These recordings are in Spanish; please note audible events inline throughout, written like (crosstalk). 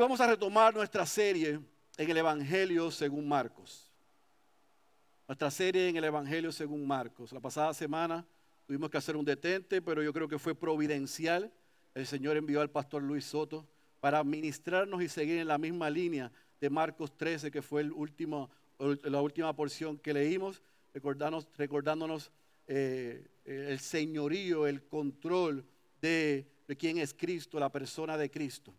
Vamos a retomar nuestra serie en el Evangelio según Marcos. Nuestra serie en el Evangelio según Marcos. La pasada semana tuvimos que hacer un detente, pero yo creo que fue providencial. El Señor envió al pastor Luis Soto para ministrarnos y seguir en la misma línea de Marcos 13, que fue la última porción que leímos, recordándonos, recordándonos eh, el señorío, el control de, de quién es Cristo, la persona de Cristo.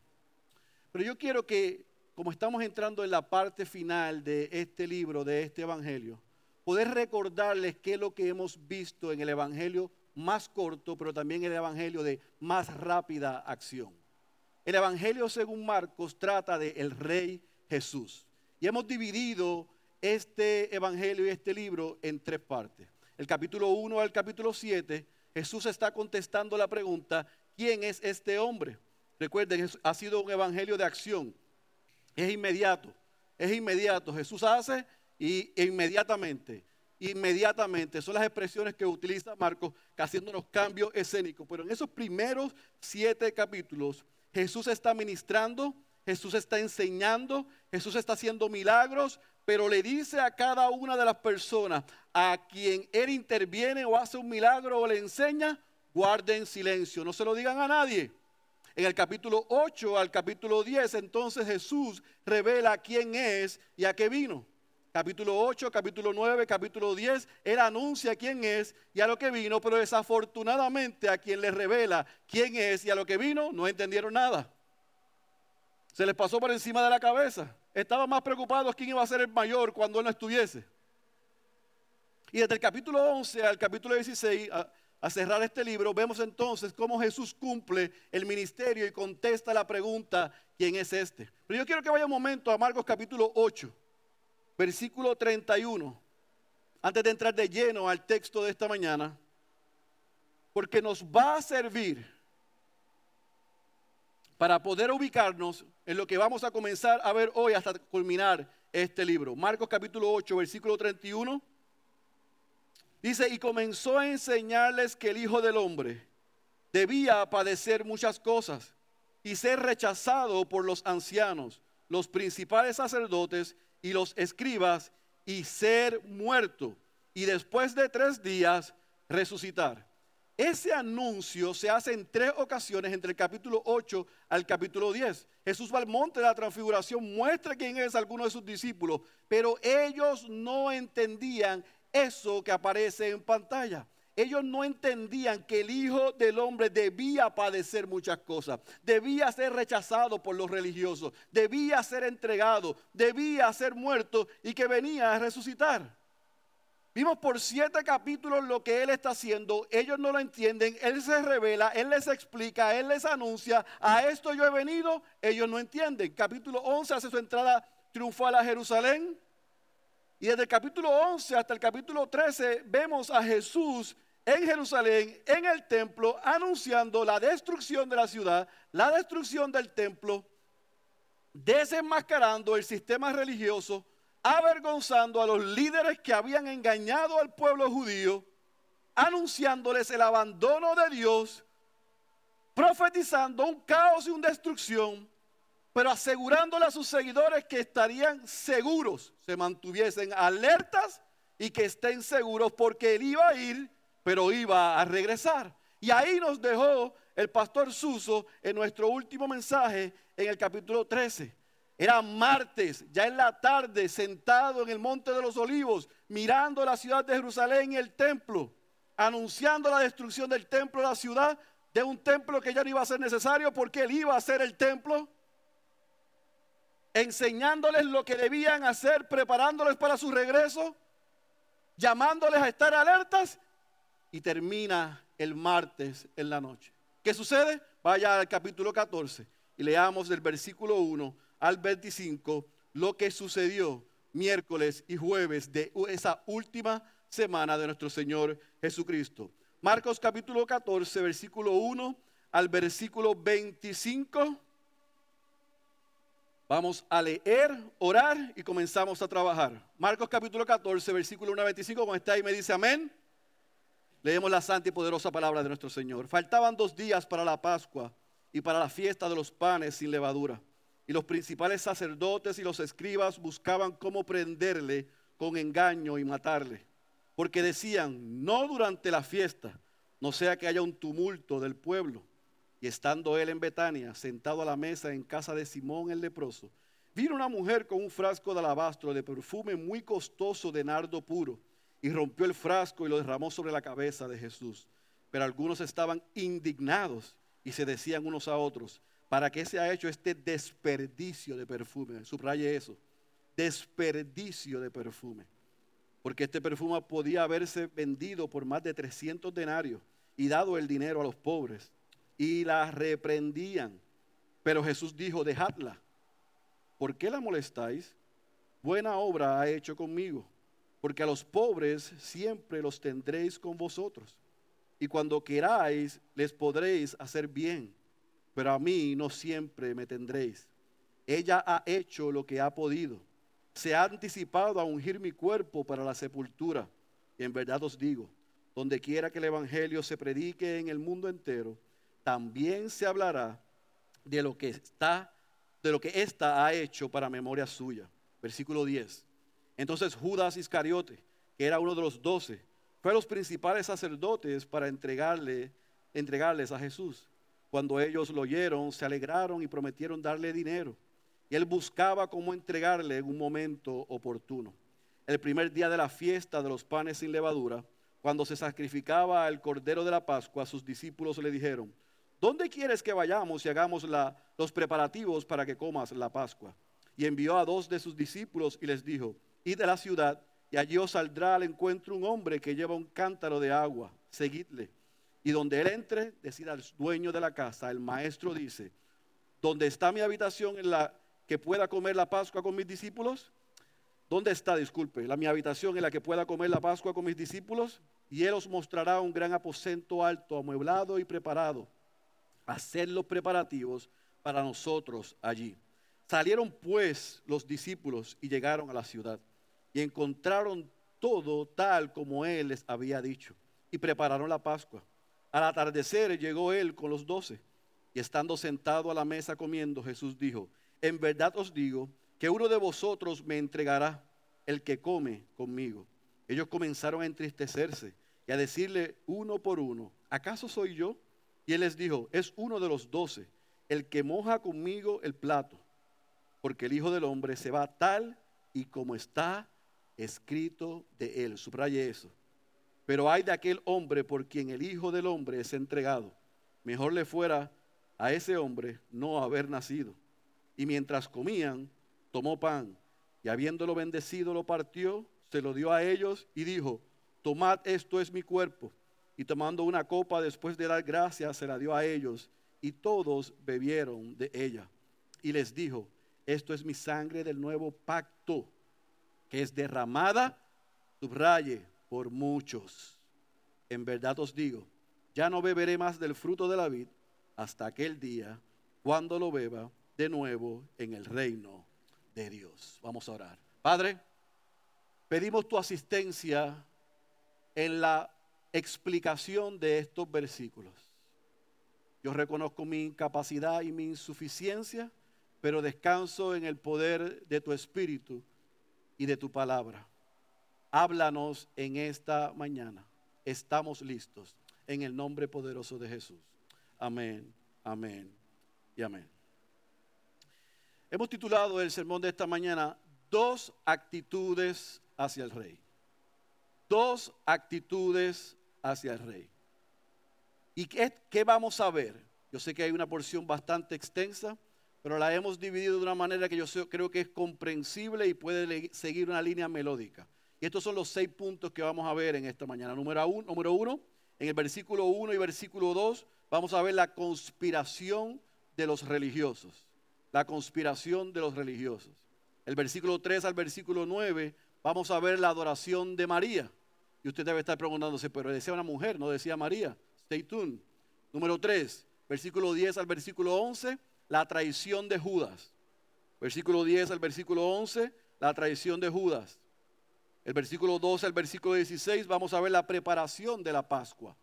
Pero yo quiero que, como estamos entrando en la parte final de este libro, de este Evangelio, poder recordarles qué es lo que hemos visto en el Evangelio más corto, pero también el Evangelio de más rápida acción. El Evangelio según Marcos trata de el Rey Jesús. Y hemos dividido este Evangelio y este libro en tres partes. El capítulo 1 al capítulo 7, Jesús está contestando la pregunta, ¿quién es este hombre? Recuerden, ha sido un evangelio de acción. Es inmediato, es inmediato. Jesús hace y e inmediatamente, inmediatamente. Son las expresiones que utiliza Marcos, haciéndonos cambios escénicos. Pero en esos primeros siete capítulos, Jesús está ministrando, Jesús está enseñando, Jesús está haciendo milagros, pero le dice a cada una de las personas a quien Él interviene o hace un milagro o le enseña, guarden silencio, no se lo digan a nadie. En el capítulo 8 al capítulo 10, entonces Jesús revela quién es y a qué vino. Capítulo 8, capítulo 9, capítulo 10, Él anuncia quién es y a lo que vino, pero desafortunadamente a quien le revela quién es y a lo que vino, no entendieron nada. Se les pasó por encima de la cabeza. Estaban más preocupados quién iba a ser el mayor cuando él no estuviese. Y desde el capítulo 11 al capítulo 16, a cerrar este libro, vemos entonces cómo Jesús cumple el ministerio y contesta la pregunta, ¿quién es este? Pero yo quiero que vaya un momento a Marcos capítulo 8, versículo 31, antes de entrar de lleno al texto de esta mañana, porque nos va a servir para poder ubicarnos en lo que vamos a comenzar a ver hoy hasta culminar este libro. Marcos capítulo 8, versículo 31 Dice, y comenzó a enseñarles que el Hijo del Hombre debía padecer muchas cosas y ser rechazado por los ancianos, los principales sacerdotes y los escribas y ser muerto y después de tres días resucitar. Ese anuncio se hace en tres ocasiones entre el capítulo 8 al capítulo 10. Jesús va al monte de la transfiguración, muestra quién es alguno de sus discípulos, pero ellos no entendían eso que aparece en pantalla. Ellos no entendían que el Hijo del Hombre debía padecer muchas cosas, debía ser rechazado por los religiosos, debía ser entregado, debía ser muerto y que venía a resucitar. Vimos por siete capítulos lo que Él está haciendo, ellos no lo entienden, Él se revela, Él les explica, Él les anuncia, a esto yo he venido, ellos no entienden. Capítulo 11 hace su entrada triunfal a Jerusalén, y desde el capítulo 11 hasta el capítulo 13 vemos a Jesús en Jerusalén, en el templo, anunciando la destrucción de la ciudad, la destrucción del templo, desenmascarando el sistema religioso, avergonzando a los líderes que habían engañado al pueblo judío, anunciándoles el abandono de Dios, profetizando un caos y una destrucción pero asegurándole a sus seguidores que estarían seguros, se mantuviesen alertas y que estén seguros porque él iba a ir, pero iba a regresar. Y ahí nos dejó el pastor Suso en nuestro último mensaje en el capítulo 13. Era martes, ya en la tarde, sentado en el Monte de los Olivos, mirando la ciudad de Jerusalén y el templo, anunciando la destrucción del templo la ciudad, de un templo que ya no iba a ser necesario porque él iba a ser el templo enseñándoles lo que debían hacer, preparándoles para su regreso, llamándoles a estar alertas y termina el martes en la noche. ¿Qué sucede? Vaya al capítulo 14 y leamos del versículo 1 al 25 lo que sucedió miércoles y jueves de esa última semana de nuestro Señor Jesucristo. Marcos capítulo 14, versículo 1 al versículo 25 Vamos a leer, orar y comenzamos a trabajar. Marcos capítulo 14, versículo 1 a 25, como está ahí me dice amén. Leemos la santa y poderosa palabra de nuestro Señor. Faltaban dos días para la Pascua y para la fiesta de los panes sin levadura. y los principales sacerdotes y los escribas buscaban cómo prenderle con engaño y matarle. Porque decían, no durante la fiesta, no sea que haya un tumulto del pueblo. Y estando él en Betania, sentado a la mesa en casa de Simón el leproso, vino una mujer con un frasco de alabastro de perfume muy costoso de nardo puro, y rompió el frasco y lo derramó sobre la cabeza de Jesús. Pero algunos estaban indignados y se decían unos a otros, ¿para qué se ha hecho este desperdicio de perfume? Subraye eso, desperdicio de perfume. Porque este perfume podía haberse vendido por más de 300 denarios y dado el dinero a los pobres. Y la reprendían. Pero Jesús dijo, dejadla. ¿Por qué la molestáis? Buena obra ha hecho conmigo. Porque a los pobres siempre los tendréis con vosotros y cuando queráis les podréis hacer bien, pero a mí no siempre me tendréis. Ella ha hecho lo que ha podido. Se ha anticipado a ungir mi cuerpo para la sepultura. Y en verdad os digo, donde quiera que el Evangelio se predique en el mundo entero, también se hablará de lo que está, de lo que ésta ha hecho para memoria suya. Versículo 10. Entonces Judas Iscariote, que era uno de los doce, fue a los principales sacerdotes para entregarle, entregarles a Jesús. Cuando ellos lo oyeron, se alegraron y prometieron darle dinero. Y él buscaba cómo entregarle en un momento oportuno. El primer día de la fiesta de los panes sin levadura, cuando se sacrificaba el cordero de la Pascua, sus discípulos le dijeron, ¿dónde quieres que vayamos y hagamos los preparativos para que comas la Pascua? Y envió a dos de sus discípulos y les dijo, id de la ciudad y allí os saldrá al encuentro un hombre que lleva un cántaro de agua, seguidle. Y donde él entre, decida al dueño de la casa, el maestro dice, ¿dónde está mi habitación en la que pueda comer la Pascua con mis discípulos? ¿Dónde está, disculpe, la mi habitación en la que pueda comer la Pascua con mis discípulos? Y él os mostrará un gran aposento alto, amueblado y preparado. Hacer los preparativos para nosotros allí. Salieron pues los discípulos y llegaron a la ciudad y encontraron todo tal como él les había dicho y prepararon la Pascua. Al atardecer llegó él con los doce y estando sentado a la mesa comiendo, Jesús dijo, en verdad os digo que uno de vosotros me entregará el que come conmigo. Ellos comenzaron a entristecerse y a decirle uno por uno, ¿acaso soy yo? Y él les dijo, es uno de los doce, el que moja conmigo el plato, porque el Hijo del Hombre se va tal y como está escrito de él. Subraye eso. Pero hay de aquel hombre por quien el Hijo del Hombre es entregado. Mejor le fuera a ese hombre no haber nacido. Y mientras comían, tomó pan y habiéndolo bendecido lo partió, se lo dio a ellos y dijo, tomad esto es mi cuerpo. Y tomando una copa después de dar gracias, se la dio a ellos y todos bebieron de ella. Y les dijo, esto es mi sangre del nuevo pacto que es derramada, subraye, por muchos. En verdad os digo, ya no beberé más del fruto de la vid hasta aquel día cuando lo beba de nuevo en el reino de Dios. Vamos a orar. Padre, pedimos tu asistencia en la explicación de estos versículos. Yo reconozco mi incapacidad y mi insuficiencia, pero descanso en el poder de tu Espíritu y de tu palabra. Háblanos en esta mañana. Estamos listos en el nombre poderoso de Jesús. Amén, amén y amén. Hemos titulado el sermón de esta mañana Dos actitudes hacia el rey. Dos actitudes hacia el rey. ¿Y qué, qué vamos a ver? Yo sé que hay una porción bastante extensa pero la hemos dividido de una manera que yo creo que es comprensible y puede seguir una línea melódica. Y estos son los seis puntos que vamos a ver en esta mañana. Número uno, número uno en el versículo 1 y versículo 2 vamos a ver la conspiración de los religiosos. La conspiración de los religiosos. El versículo 3 al versículo 9 vamos a ver la adoración de María. Y usted debe estar preguntándose, pero decía una mujer, no decía María. Stay tuned. Número 3, versículo 10 al versículo 11 la traición de Judas. Versículo 10 al versículo 11, la traición de Judas. El versículo 12 al versículo 16 vamos a ver la preparación de la Pascua.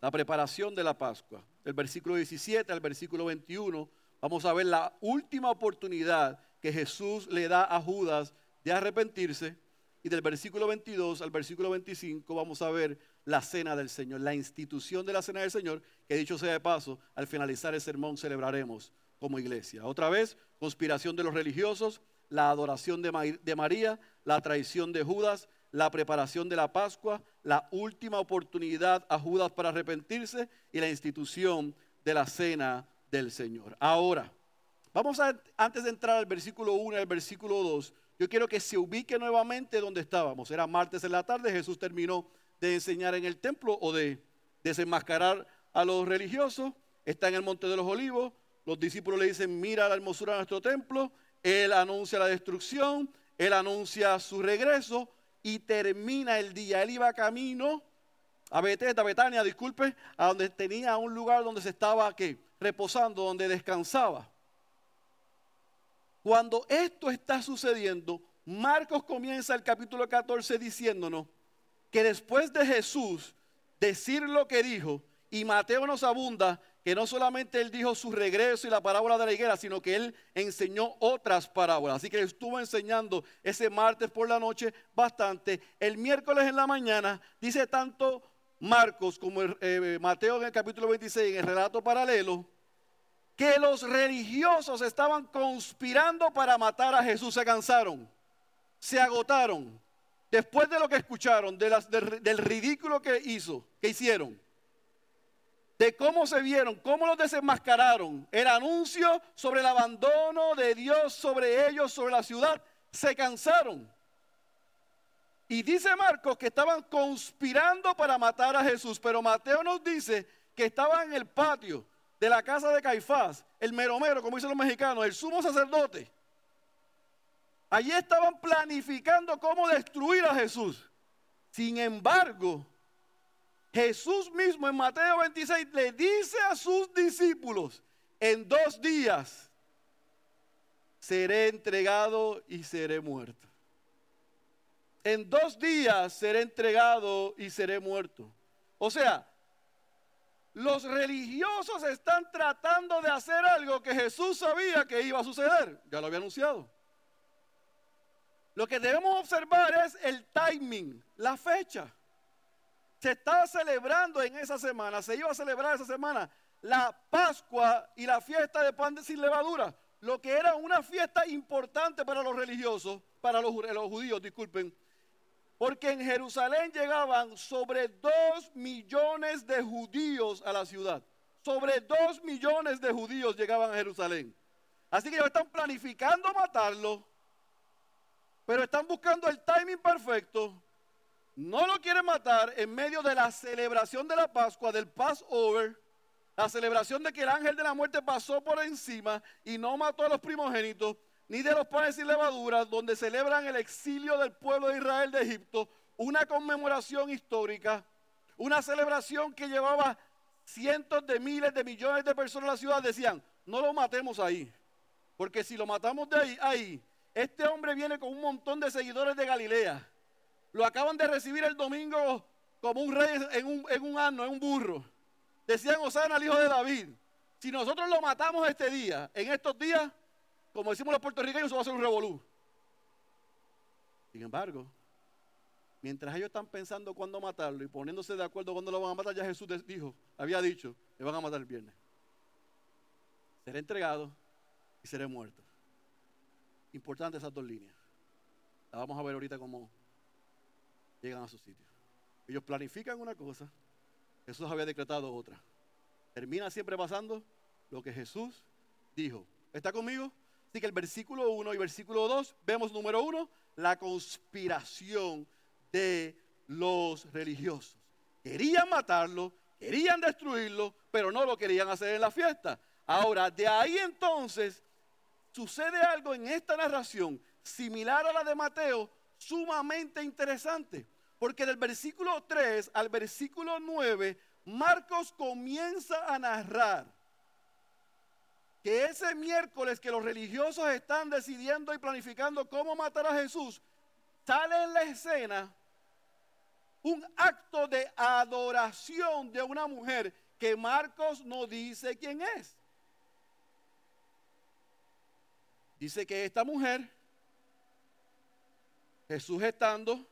La preparación de la Pascua. El versículo 17 al versículo 21 vamos a ver la última oportunidad que Jesús le da a Judas de arrepentirse. Y del versículo 22 al versículo 25 vamos a ver la cena del Señor, la institución de la cena del Señor, que dicho sea de paso, al finalizar el sermón celebraremos como iglesia. Otra vez, conspiración de los religiosos, la adoración de, María, la traición de Judas, la preparación de la Pascua, la última oportunidad a Judas para arrepentirse y la institución de la cena del Señor. Ahora, vamos a, antes de entrar al versículo 1 y al versículo 2, yo quiero que se ubique nuevamente donde estábamos. Era martes en la tarde, Jesús terminó de enseñar en el templo o de desenmascarar a los religiosos. Está en el Monte de los Olivos. Los discípulos le dicen, mira la hermosura de nuestro templo. Él anuncia la destrucción. Él anuncia su regreso y termina el día. Él iba camino a Beteta, Betania, disculpe, a donde tenía un lugar donde se estaba ¿qué? reposando, donde descansaba. Cuando esto está sucediendo, Marcos comienza el capítulo 14 diciéndonos que después de Jesús decir lo que dijo, y Mateo nos abunda que no solamente él dijo su regreso y la parábola de la higuera, sino que él enseñó otras parábolas. Así que estuvo enseñando ese martes por la noche bastante. El miércoles en la mañana dice tanto Marcos como eh, Mateo en el capítulo 26, en el relato paralelo, que los religiosos estaban conspirando para matar a Jesús. Se cansaron, se agotaron. Después de lo que escucharon, del ridículo que hizo, que hicieron de cómo se vieron, cómo los desenmascararon, el anuncio sobre el abandono de Dios sobre ellos, sobre la ciudad, se cansaron. Y dice Marcos que estaban conspirando para matar a Jesús, pero Mateo nos dice que estaban en el patio de la casa de Caifás, el meromero, como dicen los mexicanos, el sumo sacerdote. Allí estaban planificando cómo destruir a Jesús. Sin embargo, Jesús mismo en Mateo 26 le dice a sus discípulos, en dos días seré entregado y seré muerto. En dos días seré entregado y seré muerto. O sea, los religiosos están tratando de hacer algo que Jesús sabía que iba a suceder. Ya lo había anunciado. Lo que debemos observar es el timing, la fecha se estaba celebrando en esa semana, se iba a celebrar esa semana la Pascua y la fiesta de pan de sin levadura, lo que era una fiesta importante para los religiosos, para los, los judíos, disculpen, porque en Jerusalén llegaban sobre dos millones de judíos a la ciudad. Sobre dos millones de judíos llegaban a Jerusalén. Así que ellos están planificando matarlo, pero están buscando el timing perfecto no lo quieren matar en medio de la celebración de la Pascua, del Passover, la celebración de que el ángel de la muerte pasó por encima y no mató a los primogénitos, ni de los panes sin levadura, donde celebran el exilio del pueblo de Israel de Egipto, una conmemoración histórica, una celebración que llevaba cientos de miles de millones de personas en la ciudad, decían, no lo matemos ahí, porque si lo matamos de ahí, ahí, este hombre viene con un montón de seguidores de Galilea lo acaban de recibir el domingo como un rey en un, en un en un burro. Decían Osana al hijo de David. Si nosotros lo matamos este día, en estos días, como decimos los puertorriqueños, eso va a ser un revolú. Sin embargo, mientras ellos están pensando cuándo matarlo y poniéndose de acuerdo cuándo lo van a matar, ya Jesús dijo, había dicho, le van a matar el viernes. Seré entregado y seré muerto. Importante esas dos líneas. La vamos a ver ahorita como llegan a su sitio. Ellos planifican una cosa, Jesús había decretado otra. Termina siempre pasando lo que Jesús dijo. ¿Está conmigo? Así que el versículo 1 y versículo 2 vemos número 1, la conspiración de los religiosos. Querían matarlo, querían destruirlo, pero no lo querían hacer en la fiesta. Ahora, de ahí entonces sucede algo en esta narración similar a la de Mateo, sumamente interesante, porque del versículo 3 al versículo 9, Marcos comienza a narrar que ese miércoles que los religiosos están decidiendo y planificando cómo matar a Jesús, sale en la escena un acto de adoración de una mujer que Marcos no dice quién es. Dice que esta mujer, Jesús estando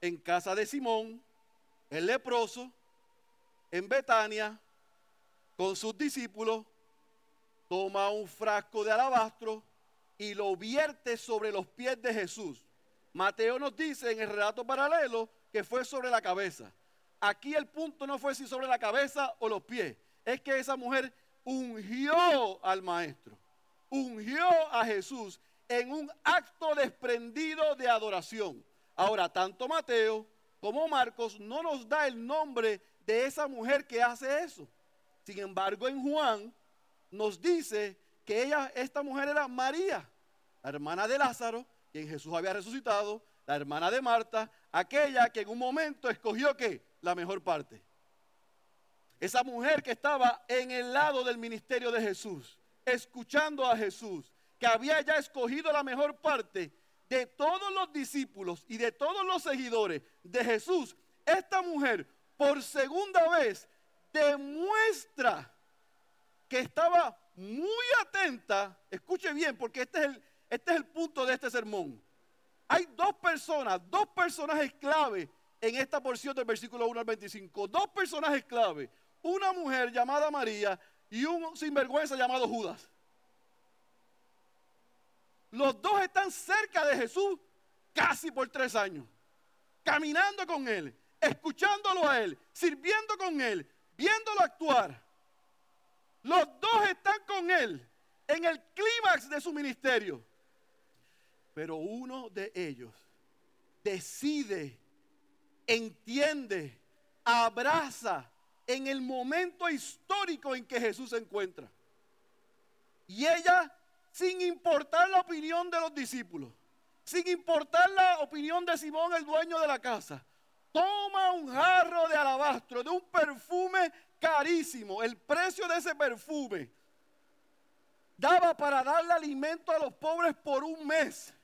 en casa de Simón, el leproso, en Betania, con sus discípulos, toma un frasco de alabastro y lo vierte sobre los pies de Jesús. Mateo nos dice en el relato paralelo que fue sobre la cabeza. Aquí el punto no fue si sobre la cabeza o los pies, es que esa mujer ungió al maestro ungió a Jesús en un acto desprendido de adoración. Ahora, tanto Mateo como Marcos no nos da el nombre de esa mujer que hace eso. Sin embargo, en Juan nos dice que ella, esta mujer era María, la hermana de Lázaro, quien Jesús había resucitado, la hermana de Marta, aquella que en un momento escogió que la mejor parte. Esa mujer que estaba en el lado del ministerio de Jesús escuchando a Jesús, que había ya escogido la mejor parte de todos los discípulos y de todos los seguidores de Jesús, esta mujer por segunda vez demuestra que estaba muy atenta, escuche bien, porque este es el, este es el punto de este sermón. Hay dos personas, dos personajes clave en esta porción del versículo 1 al 25. Dos personajes clave. Una mujer llamada María y un sinvergüenza llamado Judas. Los dos están cerca de Jesús casi por tres años, caminando con Él, escuchándolo a Él, sirviendo con Él, viéndolo actuar. Los dos están con Él en el clímax de su ministerio. Pero uno de ellos decide, entiende, abraza en el momento histórico en que Jesús se encuentra. Y ella, sin importar la opinión de los discípulos, sin importar la opinión de Simón, el dueño de la casa, toma un jarro de alabastro, de un perfume carísimo. El precio de ese perfume daba para darle alimento a los pobres por un mes.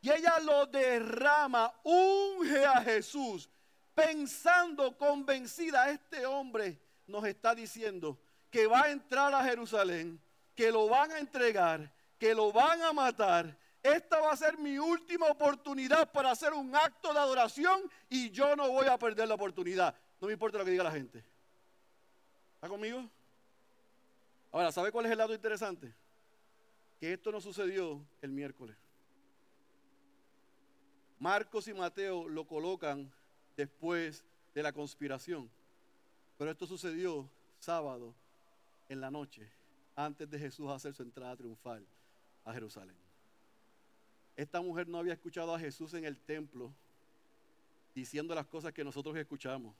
Y ella lo derrama, unge a Jesús pensando convencida, este hombre nos está diciendo que va a entrar a Jerusalén, que lo van a entregar, que lo van a matar. Esta va a ser mi última oportunidad para hacer un acto de adoración y yo no voy a perder la oportunidad. No me importa lo que diga la gente. ¿Está conmigo? Ahora, ¿sabe cuál es el lado interesante? Que esto no sucedió el miércoles. Marcos y Mateo lo colocan después de la conspiración. Pero esto sucedió sábado en la noche, antes de Jesús hacer su entrada triunfal a Jerusalén. Esta mujer no había escuchado a Jesús en el templo diciendo las cosas que nosotros escuchamos.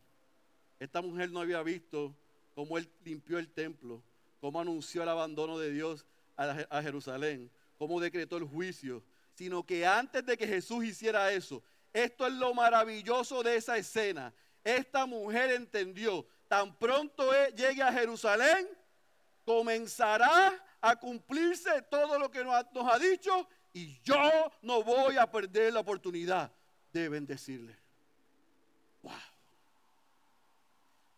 Esta mujer no había visto cómo él limpió el templo, cómo anunció el abandono de Dios a, Jerusalén, cómo decretó el juicio, sino que antes de que Jesús hiciera eso, esto es lo maravilloso de esa escena. Esta mujer entendió, tan pronto e, llegue a Jerusalén, comenzará a cumplirse todo lo que nos ha, dicho y yo no voy a perder la oportunidad de bendecirle. Wow.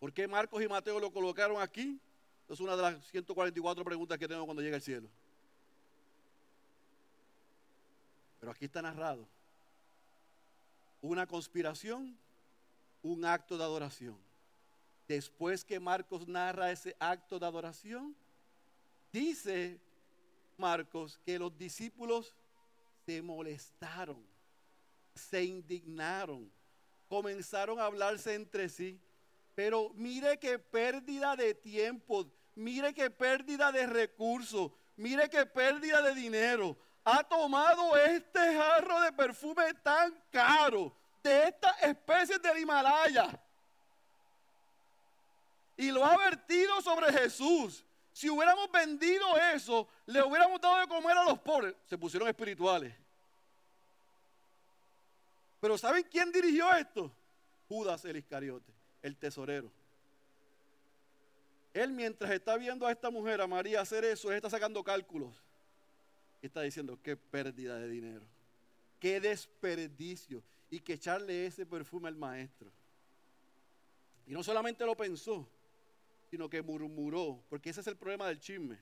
¿Por qué Marcos y Mateo lo colocaron aquí? Es una de las 144 preguntas que tengo cuando llegue al cielo. Pero aquí está narrado una conspiración, un acto de adoración. Después que Marcos narra ese acto de adoración, dice Marcos que los discípulos se molestaron, se indignaron, comenzaron a hablarse entre sí. Pero mire qué pérdida de tiempo, mire qué pérdida de recursos, mire qué pérdida de dinero ha tomado este jarro de perfume tan caro de estas especies del Himalaya y lo ha vertido sobre Jesús. Si hubiéramos vendido eso, le hubiéramos dado de comer a los pobres. Se pusieron espirituales. Pero ¿saben quién dirigió esto? Judas el Iscariote, el tesorero. Él mientras está viendo a esta mujer, a María, hacer eso, él está sacando cálculos está diciendo, qué pérdida de dinero, qué desperdicio, y que echarle ese perfume al maestro. Y no solamente lo pensó, sino que murmuró, porque ese es el problema del chisme.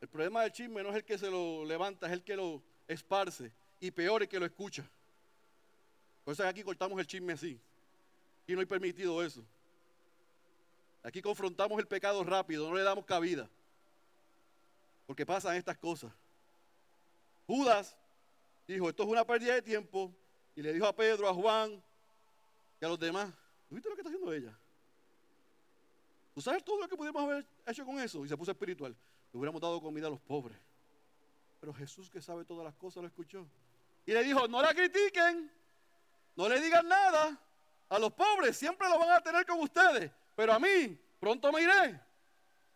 El problema del chisme no es el que se lo levanta, es el que lo esparce. Y peor es que lo escucha. Por eso aquí cortamos el chisme así. Y no hay permitido eso. Aquí confrontamos el pecado rápido, no le damos cabida. Porque pasan estas cosas. Judas dijo, esto es una pérdida de tiempo. Y le dijo a Pedro, a Juan y a los demás, ¿viste lo que está haciendo ella? ¿Tú sabes todo lo que pudimos haber hecho con eso? Y se puso espiritual. Le hubiéramos dado comida a los pobres. Pero Jesús que sabe todas las cosas lo escuchó. Y le dijo, no la critiquen, no le digan nada. A los pobres siempre lo van a tener con ustedes. Pero a mí, pronto me iré.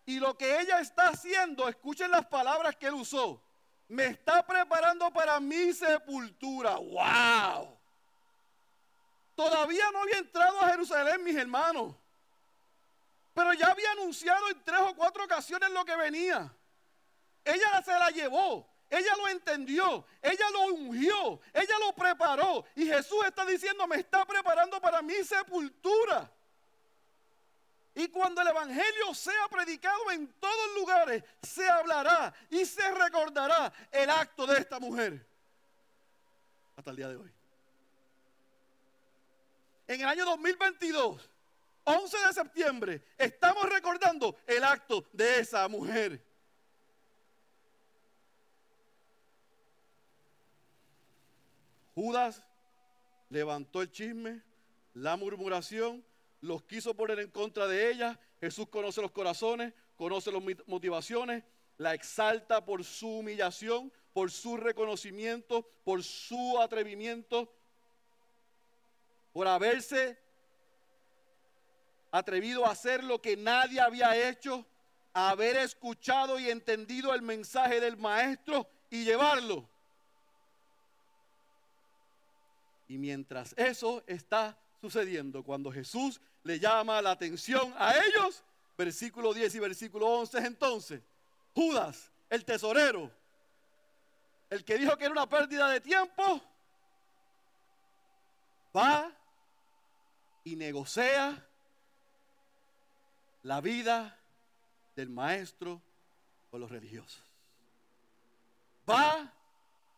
Y lo que ella está haciendo, escuchen las palabras que él usó. Me está preparando para mi sepultura. ¡Wow! Todavía no había entrado a Jerusalén, mis hermanos. Pero ya había anunciado en tres o cuatro ocasiones lo que venía. Ella se la llevó. Ella lo entendió, ella lo ungió, ella lo preparó. Y Jesús está diciendo, me está preparando para mi sepultura. Y cuando el Evangelio sea predicado en todos lugares, se hablará y se recordará el acto de esta mujer. Hasta el día de hoy. En el año 2022, 11 de septiembre, estamos recordando el acto de esa mujer. Judas levantó el chisme, la murmuración, los quiso poner en contra de ella. Jesús conoce los corazones, conoce las motivaciones, la exalta por su humillación, por su reconocimiento, por su atrevimiento, por haberse atrevido a hacer lo que nadie había hecho, haber escuchado y entendido el mensaje del maestro y llevarlo. Y mientras eso está sucediendo, cuando Jesús le llama la atención a ellos, versículo 10 y versículo 11, entonces, Judas, el tesorero, el que dijo que era una pérdida de tiempo, va y negocia la vida del maestro con los religiosos. Va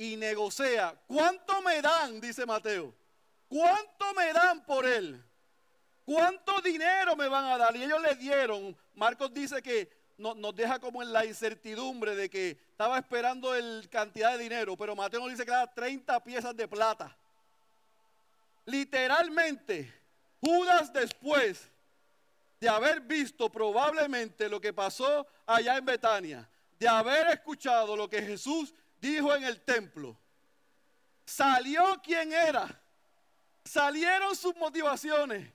y negocia. ¿Cuánto me dan? Dice Mateo. ¿Cuánto me dan por él? ¿Cuánto dinero me van a dar? Y ellos le dieron. Marcos dice que nos deja como en la incertidumbre de que estaba esperando el cantidad de dinero, pero Mateo nos dice que era 30 piezas de plata. Literalmente, Judas después de haber visto probablemente lo que pasó allá en Betania, de haber escuchado lo que Jesús dijo en el templo. Salió quien era. Salieron sus motivaciones.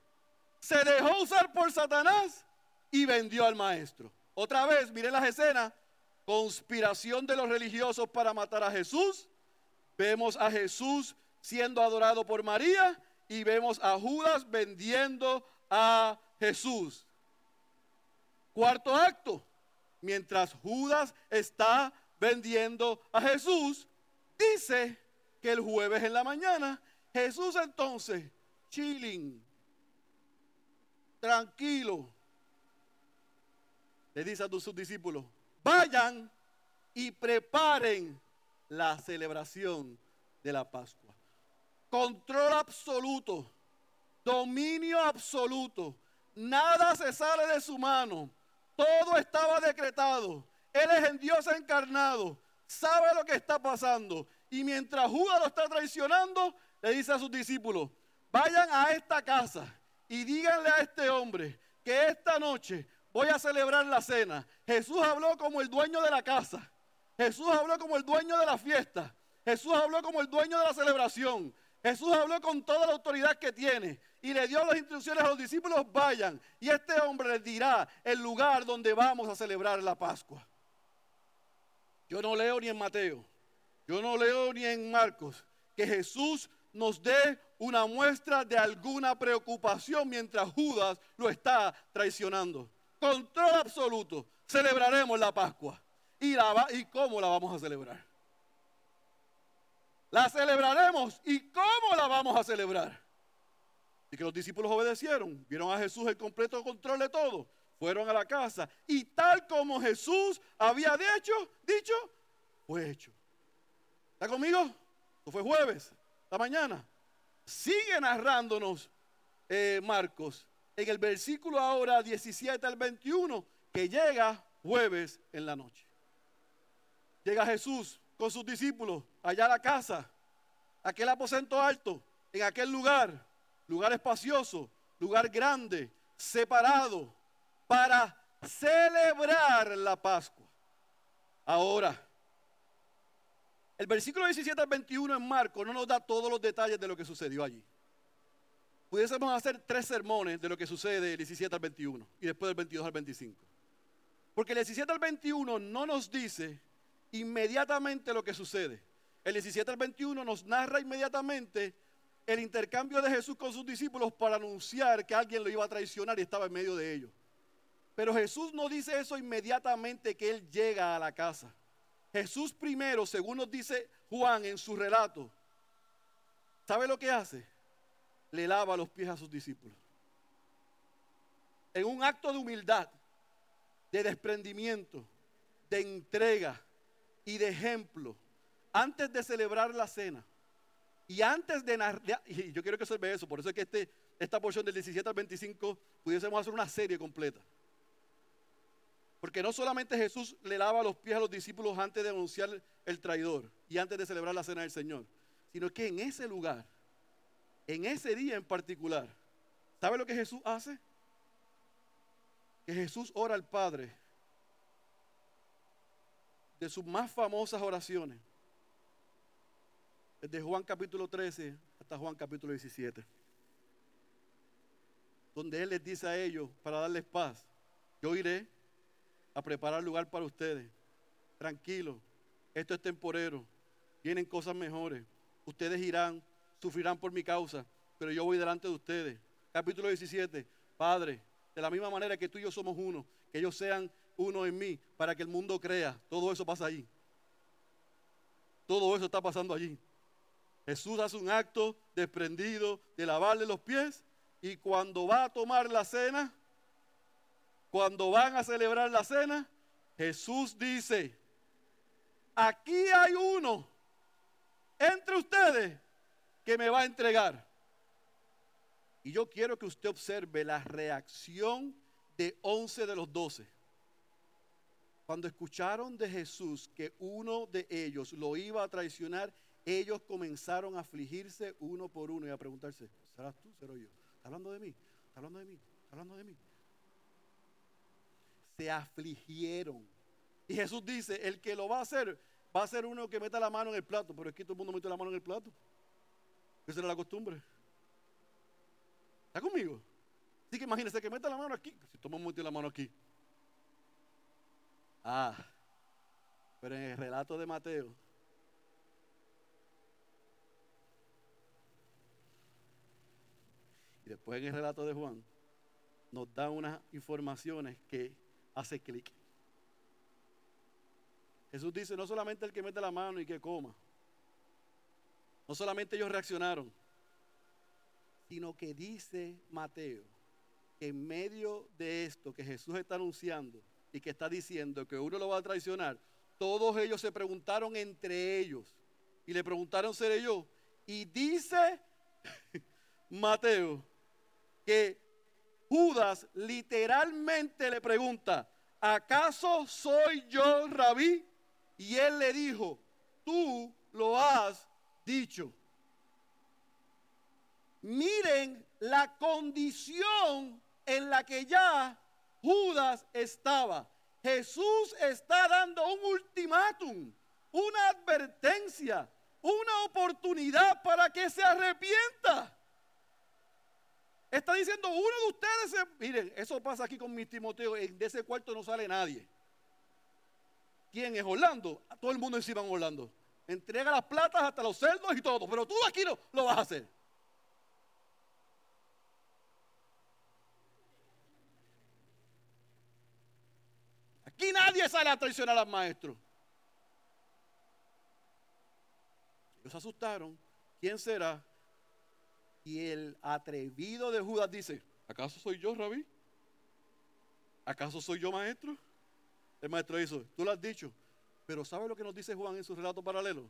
Se dejó usar por Satanás y vendió al maestro. Otra vez, miren las escenas. Conspiración de los religiosos para matar a Jesús. Vemos a Jesús siendo adorado por María y vemos a Judas vendiendo a Jesús. Cuarto acto. Mientras Judas está vendiendo a Jesús, dice que el jueves en la mañana, Jesús entonces, chilling, tranquilo, le dice a sus discípulos, vayan y preparen la celebración de la Pascua. Control absoluto, dominio absoluto, nada se sale de su mano, todo estaba decretado él es el Dios encarnado, sabe lo que está pasando. Y mientras Judas lo está traicionando, le dice a sus discípulos, vayan a esta casa y díganle a este hombre que esta noche voy a celebrar la cena. Jesús habló como el dueño de la casa. Jesús habló como el dueño de la fiesta. Jesús habló como el dueño de la celebración. Jesús habló con toda la autoridad que tiene y le dio las instrucciones a los discípulos, vayan. Y este hombre les dirá el lugar donde vamos a celebrar la Pascua. Yo no leo ni en Mateo, yo no leo ni en Marcos que Jesús nos dé una muestra de alguna preocupación mientras Judas lo está traicionando. Control absoluto. Celebraremos la Pascua. ¿Y, la ¿Y cómo la vamos a celebrar? La celebraremos. ¿Y cómo la vamos a celebrar? Y que los discípulos obedecieron. Vieron a Jesús el completo control de todo. Fueron a la casa y tal como Jesús había dicho, dicho, fue hecho. ¿Está conmigo? ¿O fue jueves? La mañana. Sigue narrándonos eh, Marcos en el versículo ahora 17 al 21 que llega jueves en la noche. Llega Jesús con sus discípulos allá a la casa, aquel aposento alto, en aquel lugar, lugar espacioso, lugar grande, separado, para celebrar la Pascua. Ahora, el versículo 17 al 21 en Marcos no nos da todos los detalles de lo que sucedió allí. Pudiésemos hacer tres sermones de lo que sucede del 17 al 21 y después del 22 al 25. Porque el 17 al 21 no nos dice inmediatamente lo que sucede. El 17 al 21 nos narra inmediatamente el intercambio de Jesús con sus discípulos para anunciar que alguien lo iba a traicionar y estaba en medio de ellos. Pero Jesús no dice eso inmediatamente que Él llega a la casa. Jesús primero, según nos dice Juan en su relato, ¿sabe lo que hace? Le lava los pies a sus discípulos. En un acto de humildad, de desprendimiento, de entrega y de ejemplo, antes de celebrar la cena y antes de narrar, y yo quiero que se vea eso, por eso es que este, esta porción del 17 al 25 pudiésemos hacer una serie completa. Porque no solamente Jesús le lava los pies a los discípulos antes de anunciar el traidor y antes de celebrar la cena del Señor, sino que en ese lugar, en ese día en particular, ¿sabe lo que Jesús hace? Que Jesús ora al Padre de sus más famosas oraciones desde Juan capítulo 13 hasta Juan capítulo 17. Donde Él les dice a ellos, para darles paz, yo iré a preparar lugar para ustedes. Tranquilo, esto es temporero, vienen cosas mejores. Ustedes irán, sufrirán por mi causa, pero yo voy delante de ustedes. Capítulo 17, Padre, de la misma manera que tú y yo somos uno, que ellos sean uno en mí, para que el mundo crea. Todo eso pasa allí. Todo eso está pasando allí. Jesús hace un acto desprendido de lavarle los pies y cuando va a tomar la cena, cuando van a celebrar la cena, Jesús dice, aquí hay uno entre ustedes que me va a entregar. Y yo quiero que usted observe la reacción de 11 de los 12. Cuando escucharon de Jesús que uno de ellos lo iba a traicionar, ellos comenzaron a afligirse uno por uno y a preguntarse, ¿serás tú? ¿Seré yo? ¿Está hablando de mí? ¿Está hablando de mí? ¿Está hablando de mí? Se afligieron. Y Jesús dice, el que lo va a hacer, va a ser uno que meta la mano en el plato, pero es que todo el mundo mete la mano en el plato. Esa era la costumbre. ¿Está conmigo? Así que imagínese que meta la mano aquí. Si tomamos mucho la mano aquí. Ah, pero en el relato de Mateo, Y después en el relato de Juan nos da unas informaciones que hace clic. Jesús dice, no solamente el que mete la mano y que coma, no solamente ellos reaccionaron, sino que dice Mateo que en medio de esto que Jesús está anunciando y que está diciendo que uno lo va a traicionar, todos ellos se preguntaron entre ellos y le preguntaron, ¿seré yo? Y dice (laughs) Mateo que Judas literalmente le pregunta, ¿acaso soy yo rabí? Y él le dijo, tú lo has dicho. Miren la condición en la que ya Judas estaba. Jesús está dando un ultimátum, una advertencia, una oportunidad para que se arrepienta. Está diciendo, uno de ustedes, miren, eso pasa aquí con mi Timoteo, de ese cuarto no sale nadie. ¿Quién es Orlando? Todo el mundo encima en Orlando. Entrega las platas hasta los cerdos y todo, pero tú aquí no lo vas a hacer. Aquí nadie sale a traicionar al maestro. Ellos se asustaron. ¿Quién será? Y el atrevido de Judas dice, ¿acaso soy yo, rabí? ¿acaso soy yo maestro? El maestro hizo, tú lo has dicho, pero ¿sabe lo que nos dice Juan en su relato paralelo?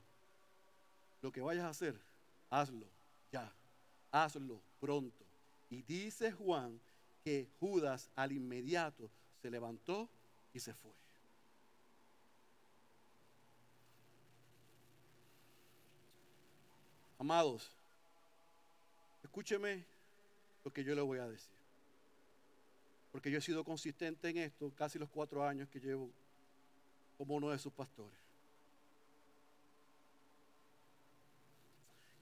Lo que vayas a hacer, hazlo ya, hazlo pronto. Y dice Juan que Judas al inmediato se levantó y se fue. Amados, escúcheme lo que yo le voy a decir. Porque yo he sido consistente en esto casi los cuatro años que llevo como uno de sus pastores.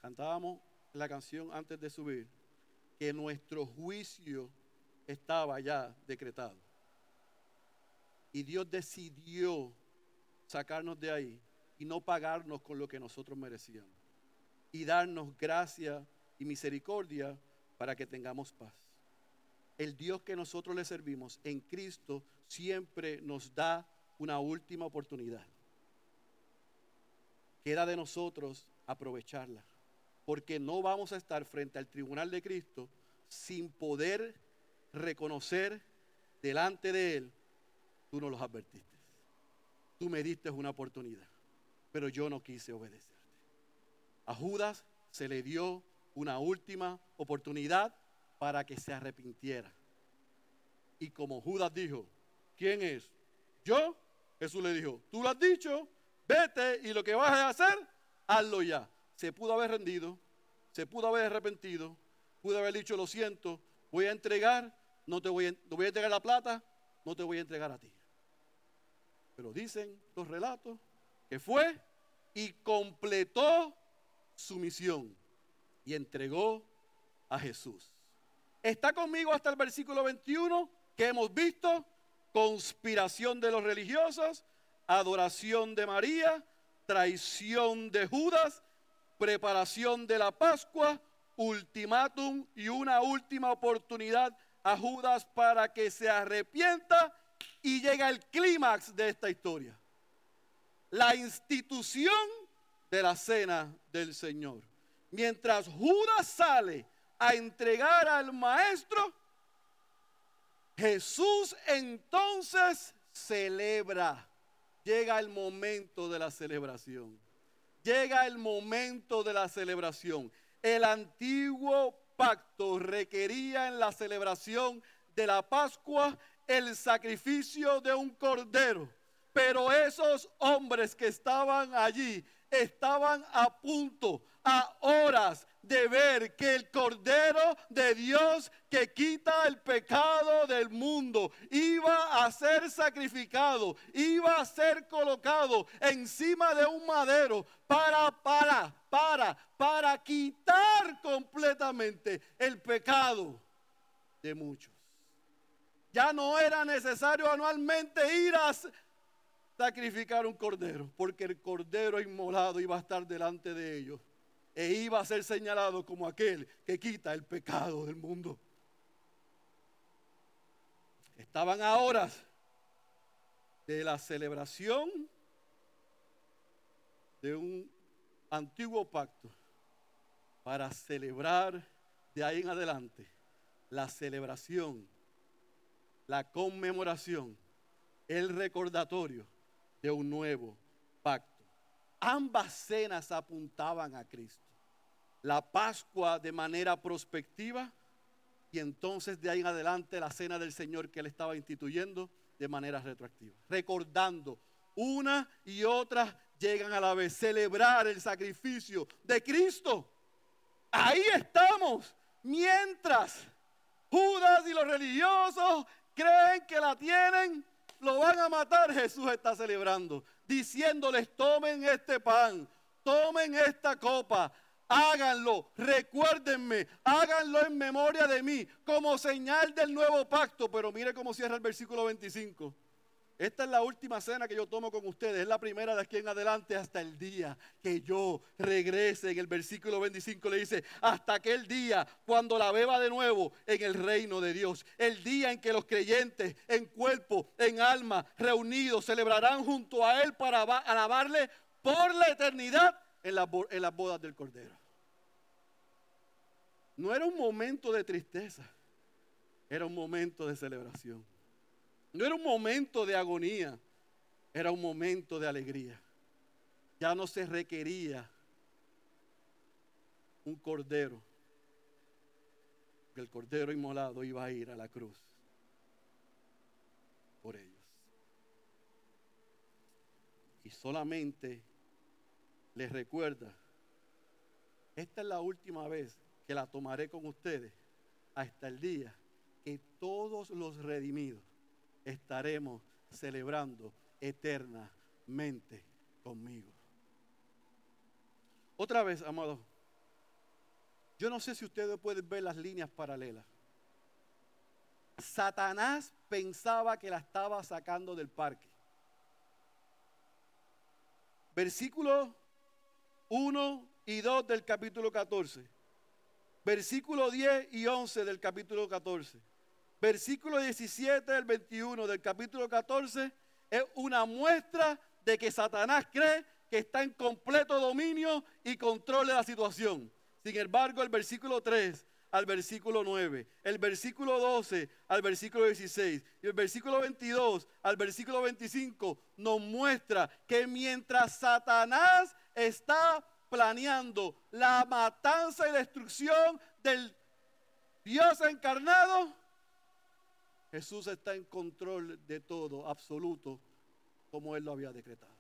Cantábamos la canción antes de subir que nuestro juicio estaba ya decretado. Y Dios decidió sacarnos de ahí y no pagarnos con lo que nosotros merecíamos. Y darnos gracia y misericordia para que tengamos paz. El Dios que nosotros le servimos en Cristo siempre nos da una última oportunidad. Queda de nosotros aprovecharla, porque no vamos a estar frente al tribunal de Cristo sin poder reconocer delante de Él, tú no los advertiste. Tú me diste una oportunidad, pero yo no quise obedecerte. A Judas se le dio una última oportunidad para que se arrepintiera. Y como Judas dijo, ¿quién es? Yo, Jesús le dijo, tú lo has dicho, vete y lo que vas a hacer, hazlo ya. Se pudo haber rendido, se pudo haber arrepentido, pudo haber dicho, lo siento, voy a entregar, no te voy a, no voy a entregar la plata, no te voy a entregar a ti. Pero dicen los relatos que fue y completó su misión y entregó a Jesús. Está conmigo hasta el versículo 21 que hemos visto, conspiración de los religiosos, adoración de María, traición de Judas, preparación de la Pascua, ultimátum y una última oportunidad a Judas para que se arrepienta y llega el clímax de esta historia. La institución de la cena del Señor. Mientras Judas sale a entregar al maestro, Jesús entonces celebra. Llega el momento de la celebración. Llega el momento de la celebración. El antiguo pacto requería en la celebración de la Pascua el sacrificio de un cordero. Pero esos hombres que estaban allí estaban a punto, a horas de ver que el Cordero de Dios que quita el pecado del mundo iba a ser sacrificado, iba a ser colocado encima de un madero para, para, para, para quitar completamente el pecado de muchos. Ya no era necesario anualmente ir a sacrificar un cordero, porque el cordero inmolado iba a estar delante de ellos e iba a ser señalado como aquel que quita el pecado del mundo. Estaban a horas de la celebración de un antiguo pacto para celebrar de ahí en adelante la celebración, la conmemoración, el recordatorio de un nuevo pacto. Ambas cenas apuntaban a Cristo la Pascua de manera prospectiva y entonces de ahí en adelante la cena del Señor que él estaba instituyendo de manera retroactiva. Recordando una y otra llegan a la vez celebrar el sacrificio de Cristo. Ahí estamos. Mientras Judas y los religiosos creen que la tienen, lo van a matar. Jesús está celebrando, diciéndoles, tomen este pan, tomen esta copa, Háganlo, recuérdenme, háganlo en memoria de mí, como señal del nuevo pacto. Pero mire cómo cierra el versículo 25. Esta es la última cena que yo tomo con ustedes. Es la primera de aquí en adelante hasta el día que yo regrese. En el versículo 25 le dice, hasta aquel día cuando la beba de nuevo en el reino de Dios. El día en que los creyentes en cuerpo, en alma, reunidos, celebrarán junto a Él para alabarle por la eternidad en, las bodas del Cordero. No era un momento de tristeza, era un momento de celebración. No era un momento de agonía, era un momento de alegría. Ya no se requería un cordero, que el cordero inmolado iba a ir a la cruz por ellos. Y solamente les recuerda, esta es la última vez que la tomaré con ustedes hasta el día que todos los redimidos estaremos celebrando eternamente conmigo. Otra vez, amado, yo no sé si ustedes pueden ver las líneas paralelas. Satanás pensaba que la estaba sacando del parque. Versículo 1 y 2 del capítulo 14. Versículo 10 y 11 del capítulo 14. Versículo 17 del 21 del capítulo 14 es una muestra de que Satanás cree que está en completo dominio y control de la situación. Sin embargo, el versículo 3 al versículo 9, el versículo 12 al versículo 16 y el versículo 22 al versículo 25 nos muestra que mientras Satanás está planeando la matanza y destrucción del Dios encarnado, Jesús está en control de todo, absoluto, como Él lo había decretado.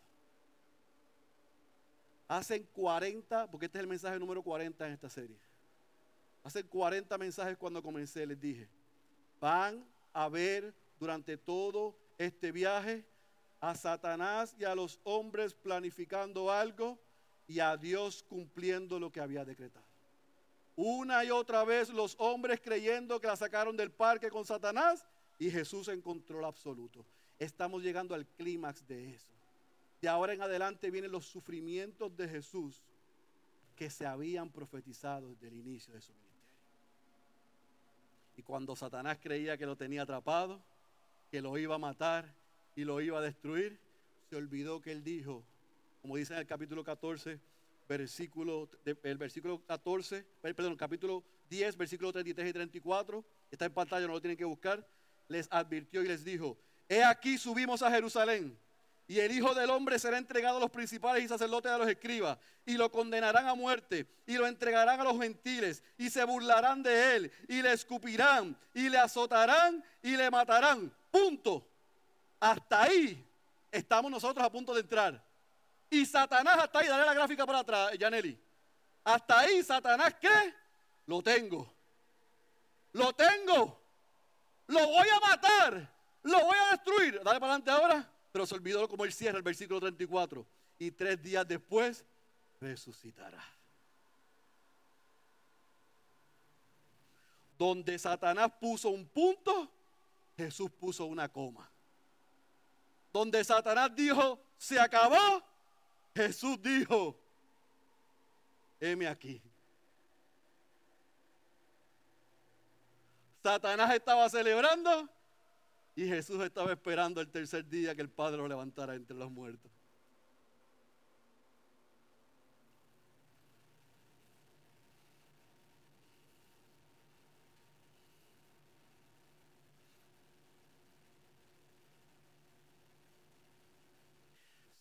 Hacen 40, porque este es el mensaje número 40 en esta serie. Hacen 40 mensajes cuando comencé, les dije, van a ver durante todo este viaje a Satanás y a los hombres planificando algo y a Dios cumpliendo lo que había decretado. Una y otra vez los hombres creyendo que la sacaron del parque con Satanás y Jesús en control absoluto. Estamos llegando al clímax de eso. De ahora en adelante vienen los sufrimientos de Jesús que se habían profetizado desde el inicio de su ministerio. Y cuando Satanás creía que lo tenía atrapado, que lo iba a matar y lo iba a destruir, se olvidó que él dijo, como dice en el capítulo 14, versículo, el versículo 14, perdón, capítulo 10, versículo 33 y 34, está en pantalla, no lo tienen que buscar, les advirtió y les dijo, he aquí subimos a Jerusalén y el Hijo del Hombre será entregado a los principales y sacerdotes de los escribas, y lo condenarán a muerte, y lo entregarán a los gentiles, y se burlarán de él, y le escupirán, y le azotarán, y le matarán. Punto. Hasta ahí estamos nosotros a punto de entrar. Y Satanás hasta ahí, dale la gráfica para atrás, Yaneli. Hasta ahí, Satanás, ¿qué? Lo tengo. Lo tengo. Lo voy a matar. Lo voy a destruir. Dale para adelante ahora. Pero se olvidó como él cierra el versículo 34. Y tres días después resucitará. Donde Satanás puso un punto, Jesús puso una coma. Donde Satanás dijo, se acabó, Jesús dijo, heme aquí. Satanás estaba celebrando y Jesús estaba esperando el tercer día que el Padre lo levantara entre los muertos.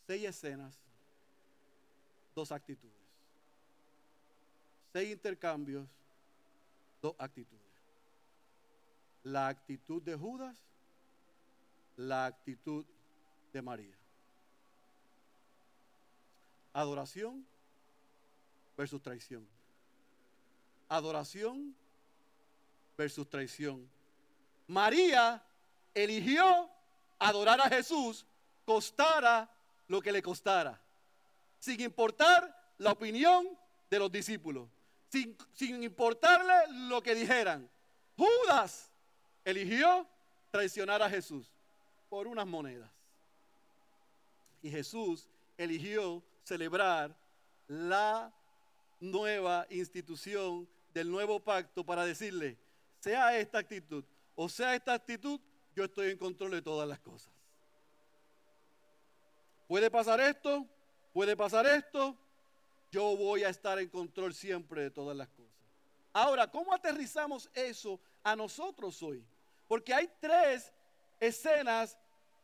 Seis escenas, dos actitudes. Seis intercambios, dos actitudes. La actitud de Judas la actitud de María. Adoración versus traición. Adoración versus traición. María eligió adorar a Jesús, costara lo que le costara, sin importar la opinión de los discípulos, sin, sin importarle lo que dijeran. Judas eligió traicionar a Jesús por unas monedas. Y Jesús eligió celebrar la nueva institución del nuevo pacto para decirle, sea esta actitud o sea esta actitud, yo estoy en control de todas las cosas. Puede pasar esto, puede pasar esto, yo voy a estar en control siempre de todas las cosas. Ahora, ¿cómo aterrizamos eso a nosotros hoy? Porque hay tres escenas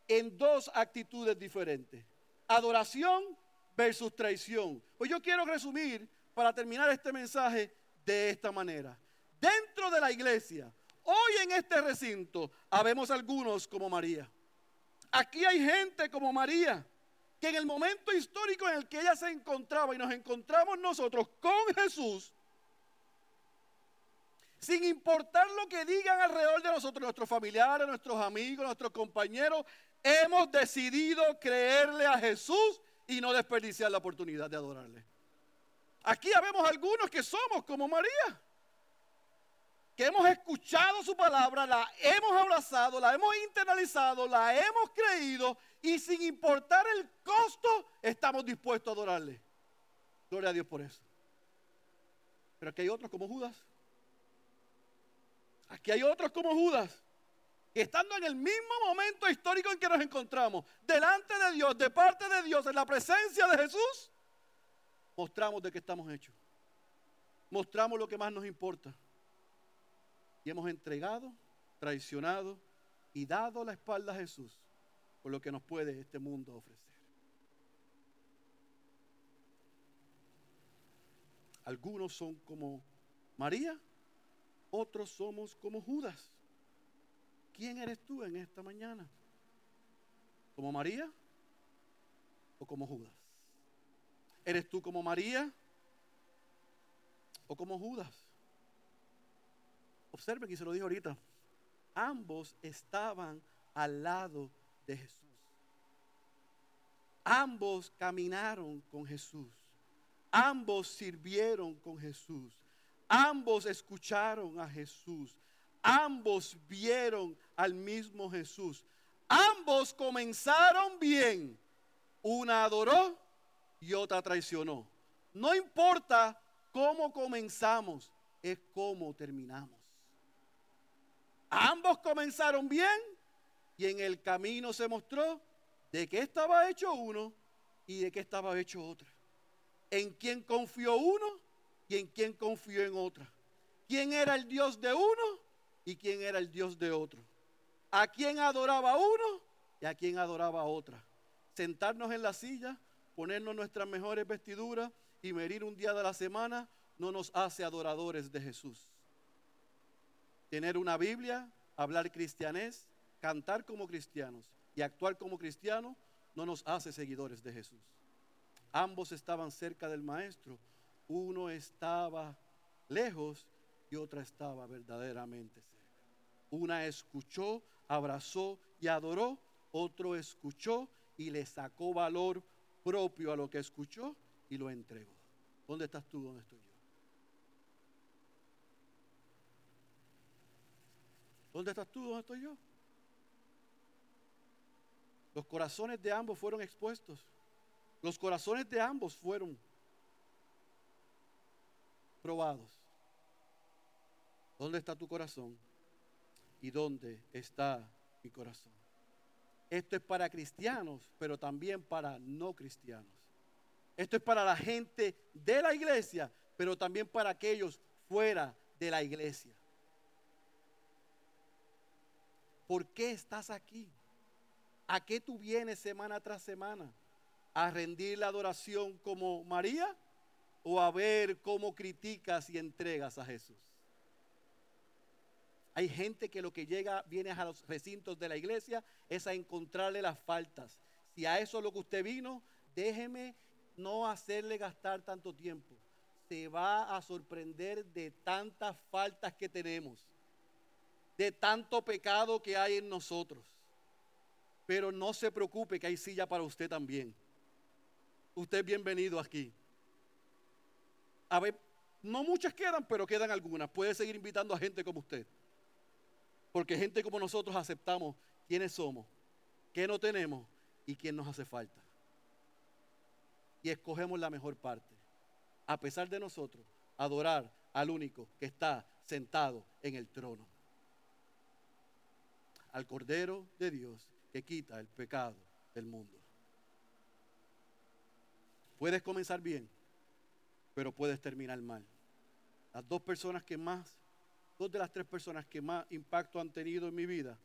en dos actitudes diferentes. Adoración versus traición. Pues yo quiero resumir para terminar este mensaje de esta manera. Dentro de la iglesia, hoy en este recinto, habemos algunos como María. Aquí hay gente como María, que en el momento histórico en el que ella se encontraba y nos encontramos nosotros con Jesús, sin importar lo que digan alrededor de nosotros, nuestros familiares, nuestros amigos, nuestros compañeros, hemos decidido creerle a Jesús y no desperdiciar la oportunidad de adorarle. Aquí habemos algunos que somos como María, que hemos escuchado su palabra, la hemos abrazado, la hemos internalizado, la hemos creído y sin importar el costo estamos dispuestos a adorarle. Gloria a Dios por eso. Pero aquí hay otros como Judas Aquí hay otros como Judas, que estando en el mismo momento histórico en que nos encontramos, delante de Dios, de parte de Dios, en la presencia de Jesús, mostramos de qué estamos hechos. Mostramos lo que más nos importa. Y hemos entregado, traicionado y dado la espalda a Jesús por lo que nos puede este mundo ofrecer. Algunos son como María otros somos como Judas. ¿Quién eres tú en esta mañana? ¿Como María o como Judas? ¿Eres tú como María o como Judas? Observen que se lo dijo ahorita. Ambos estaban al lado de Jesús. Ambos caminaron con Jesús. Ambos sirvieron con Jesús. Ambos escucharon a Jesús. Ambos vieron al mismo Jesús. Ambos comenzaron bien. Una adoró y otra traicionó. No importa cómo comenzamos, es cómo terminamos. Ambos comenzaron bien y en el camino se mostró de qué estaba hecho uno y de qué estaba hecho otro. En quién confió uno y en quién confió en otra. ¿Quién era el Dios de uno y quién era el Dios de otro? ¿A quién adoraba uno y a quién adoraba otra? Sentarnos en la silla, ponernos nuestras mejores vestiduras y medir un día de la semana no nos hace adoradores de Jesús. Tener una Biblia, hablar cristianés, cantar como cristianos y actuar como cristianos no nos hace seguidores de Jesús. Ambos estaban cerca del Maestro, uno estaba lejos y otra estaba verdaderamente cerca. Una escuchó, abrazó y adoró, otro escuchó y le sacó valor propio a lo que escuchó y lo entregó. ¿Dónde estás tú? ¿Dónde estoy yo? ¿Dónde estás tú? ¿Dónde estoy yo? Los corazones de ambos fueron expuestos. Los corazones de ambos fueron probados. ¿Dónde está tu corazón? ¿Y dónde está mi corazón? Esto es para cristianos, pero también para no cristianos. Esto es para la gente de la iglesia, pero también para aquellos fuera de la iglesia. ¿Por qué estás aquí? ¿A qué tú vienes semana tras semana? ¿A rendir la adoración como María? O a ver cómo criticas y entregas a Jesús. Hay gente que lo que llega, viene a los recintos de la iglesia, es a encontrarle las faltas. Si a eso es lo que usted vino, déjeme no hacerle gastar tanto tiempo. Se va a sorprender de tantas faltas que tenemos, de tanto pecado que hay en nosotros. Pero no se preocupe que hay silla para usted también. Usted es bienvenido aquí. A ver, no muchas quedan, pero quedan algunas. Puede seguir invitando a gente como usted. Porque gente como nosotros aceptamos quiénes somos, qué no tenemos y quién nos hace falta. Y escogemos la mejor parte. A pesar de nosotros, adorar al único que está sentado en el trono. Al Cordero de Dios que quita el pecado del mundo. Puedes comenzar bien pero puedes terminar mal. Las dos personas que más, dos de las tres personas que más impacto han tenido en mi vida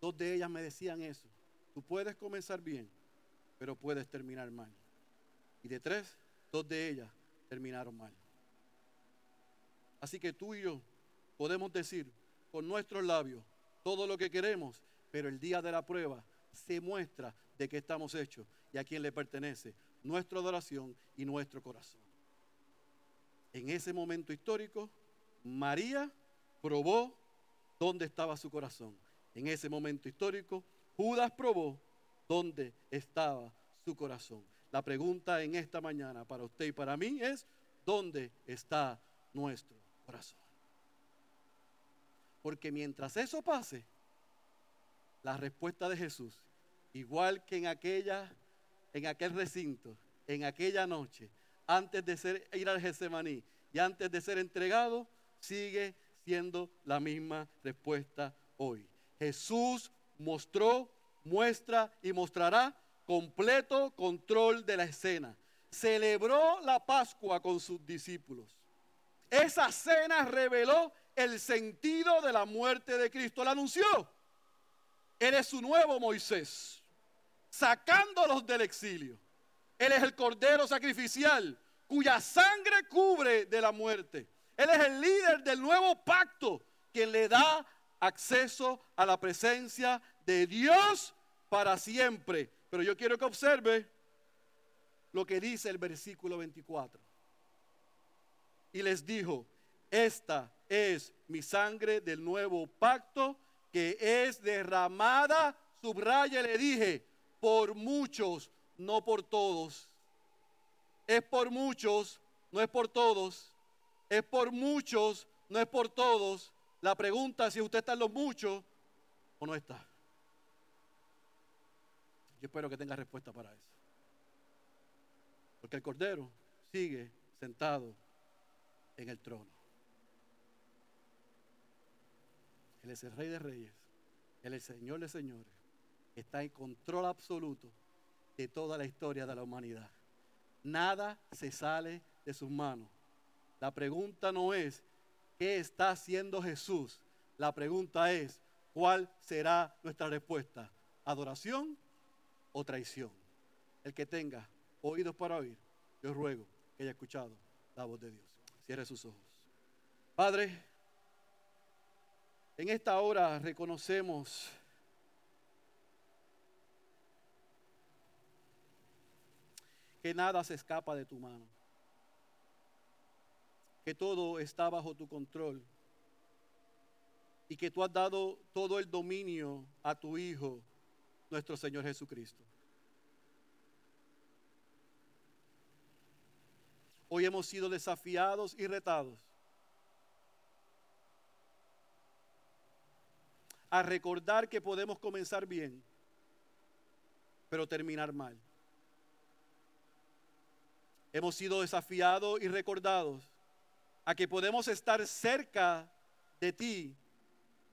dos de ellas me decían eso. Tú puedes comenzar bien, pero puedes terminar mal. Y de tres, dos de ellas terminaron mal. Así que tú y yo podemos decir con nuestros labios todo lo que queremos, pero el día de la prueba se muestra de qué estamos hechos y a quién le pertenece nuestra adoración y nuestro corazón. En ese momento histórico, María probó dónde estaba su corazón. En ese momento histórico, Judas probó dónde estaba su corazón. La pregunta en esta mañana para usted y para mí es, ¿dónde está nuestro corazón? Porque mientras eso pase, la respuesta de Jesús, igual que en aquella en aquel recinto, en aquella noche, antes de ser, ir al Getsemaní y antes de ser entregado, sigue siendo la misma respuesta hoy. Jesús mostró, muestra y mostrará completo control de la escena. Celebró la Pascua con sus discípulos. Esa cena reveló el sentido de la muerte de Cristo. La anunció. Él es su nuevo Moisés sacándolos del exilio. Él es el cordero sacrificial cuya sangre cubre de la muerte. Él es el líder del nuevo pacto que le da acceso a la presencia de Dios para siempre. Pero yo quiero que observe lo que dice el versículo 24. Y les dijo, esta es mi sangre del nuevo pacto que es derramada, subraya, le dije, por muchos, no por todos. Es por muchos, no es por todos. Es por muchos, no es por todos. La pregunta es si usted está en los muchos o no está. Yo espero que tenga respuesta para eso. Porque el Cordero sigue sentado en el trono. Él es el Rey de Reyes. Él es el Señor de Señores está en control absoluto de toda la historia de la humanidad. Nada se sale de sus manos. La pregunta no es, ¿qué está haciendo Jesús? La pregunta es, ¿cuál será nuestra respuesta? ¿Adoración o traición? El que tenga oídos para oír, yo ruego que haya escuchado la voz de Dios. Cierre sus ojos. Padre, en esta hora reconocemos que nada se escapa de tu mano, que todo está bajo tu control y que tú has dado todo el dominio a tu Hijo, nuestro Señor Jesucristo. Hoy hemos sido desafiados y retados a recordar que podemos comenzar bien, pero terminar mal. Hemos sido desafiados y recordados a que podemos estar cerca de ti,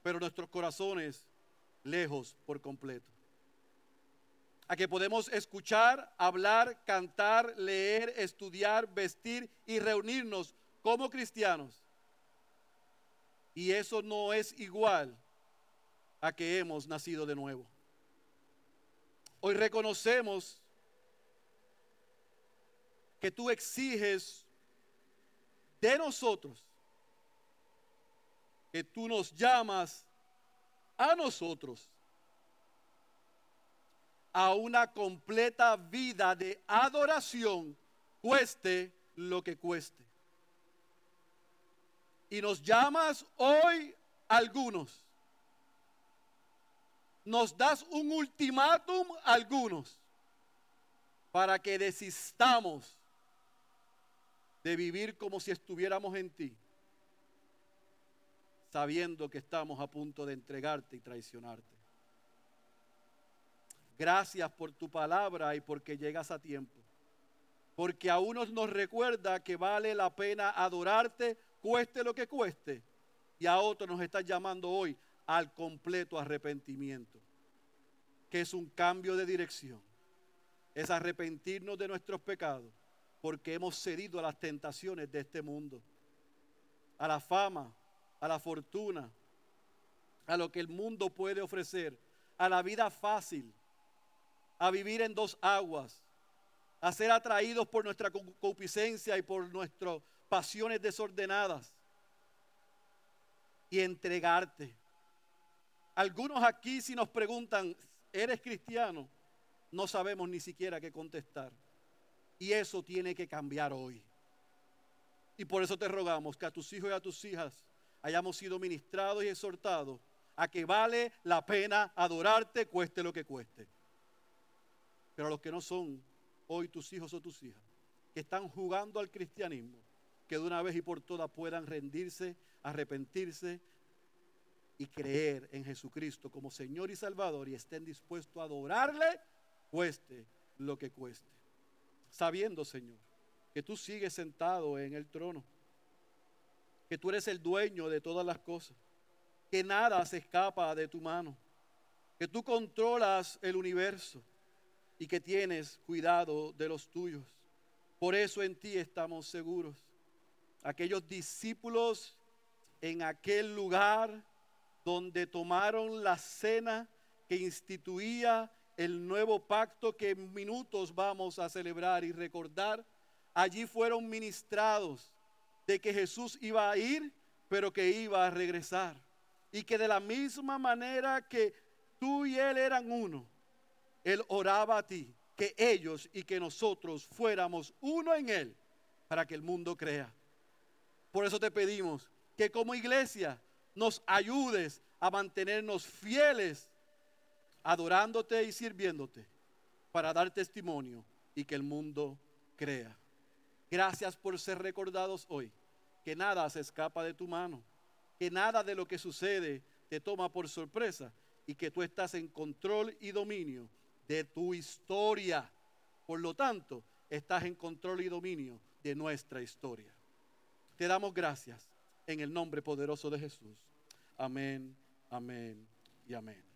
pero nuestros corazones lejos por completo. A que podemos escuchar, hablar, cantar, leer, estudiar, vestir y reunirnos como cristianos. Y eso no es igual a que hemos nacido de nuevo. Hoy reconocemos que tú exiges de nosotros, que tú nos llamas a nosotros a una completa vida de adoración, cueste lo que cueste. Y nos llamas hoy algunos. Nos das un ultimátum algunos para que desistamos de vivir como si estuviéramos en ti, sabiendo que estamos a punto de entregarte y traicionarte. Gracias por tu palabra y porque llegas a tiempo. Porque a unos nos recuerda que vale la pena adorarte, cueste lo que cueste. Y a otros nos estás llamando hoy al completo arrepentimiento, que es un cambio de dirección. Es arrepentirnos de nuestros pecados porque hemos cedido a las tentaciones de este mundo, a la fama, a la fortuna, a lo que el mundo puede ofrecer, a la vida fácil, a vivir en dos aguas, a ser atraídos por nuestra concupiscencia y por nuestras pasiones desordenadas y entregarte. Algunos aquí si nos preguntan, ¿eres cristiano? No sabemos ni siquiera qué contestar. Y eso tiene que cambiar hoy. Y por eso te rogamos que a tus hijos y a tus hijas hayamos sido ministrados y exhortados a que vale la pena adorarte, cueste lo que cueste. Pero a los que no son hoy tus hijos o tus hijas, que están jugando al cristianismo, que de una vez y por todas puedan rendirse, arrepentirse y creer en Jesucristo como Señor y Salvador y estén dispuestos a adorarle, cueste lo que cueste. Sabiendo, Señor, que tú sigues sentado en el trono, que tú eres el dueño de todas las cosas, que nada se escapa de tu mano, que tú controlas el universo y que tienes cuidado de los tuyos. Por eso en ti estamos seguros. Aquellos discípulos en aquel lugar donde tomaron la cena que instituía el nuevo pacto que en minutos vamos a celebrar y recordar, allí fueron ministrados de que Jesús iba a ir, pero que iba a regresar. Y que de la misma manera que tú y Él eran uno, Él oraba a ti, que ellos y que nosotros fuéramos uno en Él, para que el mundo crea. Por eso te pedimos que como iglesia nos ayudes a mantenernos fieles, adorándote y sirviéndote, para dar testimonio y que el mundo crea. Gracias por ser recordados hoy, que nada se escapa de tu mano, que nada de lo que sucede te toma por sorpresa y que tú estás en control y dominio de tu historia. Por lo tanto, estás en control y dominio de nuestra historia. Te damos gracias en el nombre poderoso de Jesús. Amén, amén y amén.